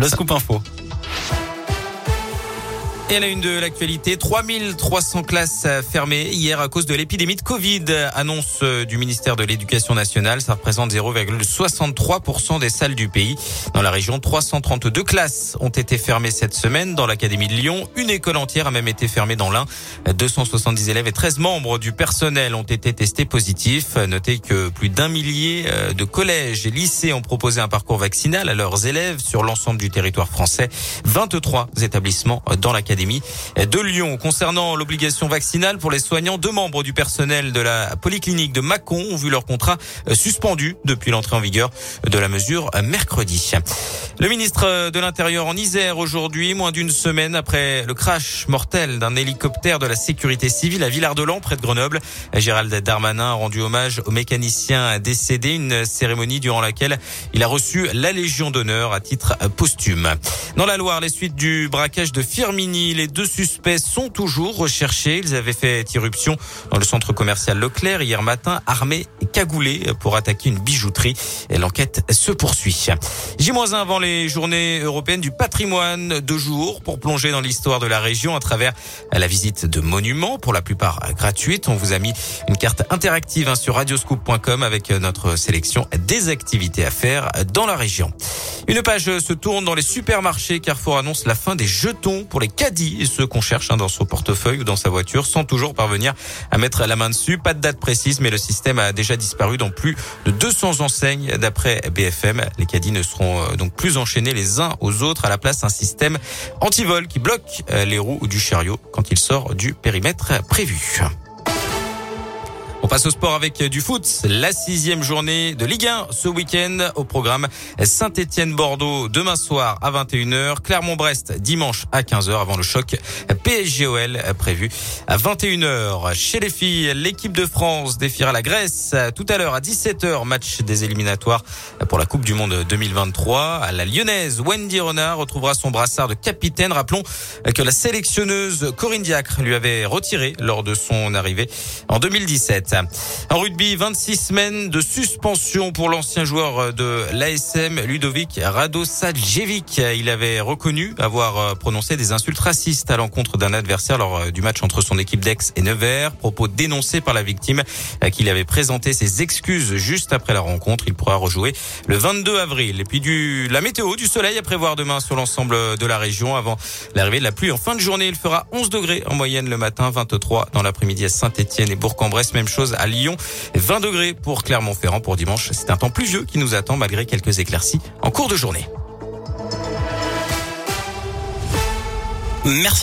Le scoop info. Et à la une de l'actualité, 3300 classes fermées hier à cause de l'épidémie de Covid. Annonce du ministère de l'Éducation nationale. Ça représente 0,63% des salles du pays. Dans la région, 332 classes ont été fermées cette semaine. Dans l'Académie de Lyon, une école entière a même été fermée dans l'un. 270 élèves et 13 membres du personnel ont été testés positifs. Notez que plus d'un millier euh, de collèges et lycées ont proposé un parcours vaccinal à leurs élèves sur l'ensemble du territoire français. 23 établissements dans l'Académie de Lyon. Concernant l'obligation vaccinale pour les soignants, deux membres du personnel de la polyclinique de Mâcon ont vu leur contrat euh, suspendu depuis l'entrée en vigueur de la mesure euh, mercredi. Le ministre de l'Intérieur en Isère aujourd'hui, moins d'une semaine après le crash mortel d'un hélicoptère de la sécurité civile à Villard-de-Lans, près de Grenoble. Gérald Darmanin a rendu hommage au mécanicien décédé, une cérémonie durant laquelle il a reçu la Légion d'honneur à titre posthume. Dans la Loire, les suites du braquage de Firmini les deux suspects sont toujours recherchés. Ils avaient fait irruption dans le centre commercial Leclerc hier matin, armés et cagoulés pour attaquer une bijouterie. L'enquête se poursuit. J-1 avant les journées européennes du patrimoine, deux jours pour plonger dans l'histoire de la région à travers la visite de monuments, pour la plupart gratuites. On vous a mis une carte interactive hein, sur radioscoop.com avec notre sélection des activités à faire dans la région. Une page se tourne dans les supermarchés. Carrefour annonce la fin des jetons pour les caddies et ceux qu'on cherche hein, dans son portefeuille ou dans sa voiture sans toujours parvenir à mettre la main dessus. Pas de date précise, mais le système a déjà disparu dans plus de 200 enseignes d'après BFM. Les caddies ne seront euh, donc plus enchaînés les uns aux autres. À la place, un système anti-vol qui bloque euh, les roues du chariot quand il sort du périmètre prévu. Passe au sport avec du foot. La sixième journée de Ligue 1 ce week-end au programme Saint-Étienne-Bordeaux demain soir à 21h, Clermont-Brest dimanche à 15h avant le choc PSGOL prévu à 21h. Chez les filles, l'équipe de France défiera la Grèce tout à l'heure à 17h, match des éliminatoires pour la Coupe du Monde 2023. À la lyonnaise, Wendy Renard retrouvera son brassard de capitaine. Rappelons que la sélectionneuse Corinne Diacre lui avait retiré lors de son arrivée en 2017. En rugby, 26 semaines de suspension pour l'ancien joueur de l'ASM, Ludovic Radosavljevic. Il avait reconnu avoir prononcé des insultes racistes à l'encontre d'un adversaire lors du match entre son équipe d'Aix et Nevers. Propos dénoncés par la victime qu'il avait présenté ses excuses juste après la rencontre. Il pourra rejouer le 22 avril. Et puis du, la météo, du soleil à prévoir demain sur l'ensemble de la région avant l'arrivée de la pluie en fin de journée. Il fera 11 degrés en moyenne le matin, 23 dans l'après-midi à Saint-Etienne et Bourg-en-Bresse. Même chose à Lyon. 20 degrés pour Clermont-Ferrand pour dimanche. C'est un temps pluvieux qui nous attend malgré quelques éclaircies en cours de journée. Merci.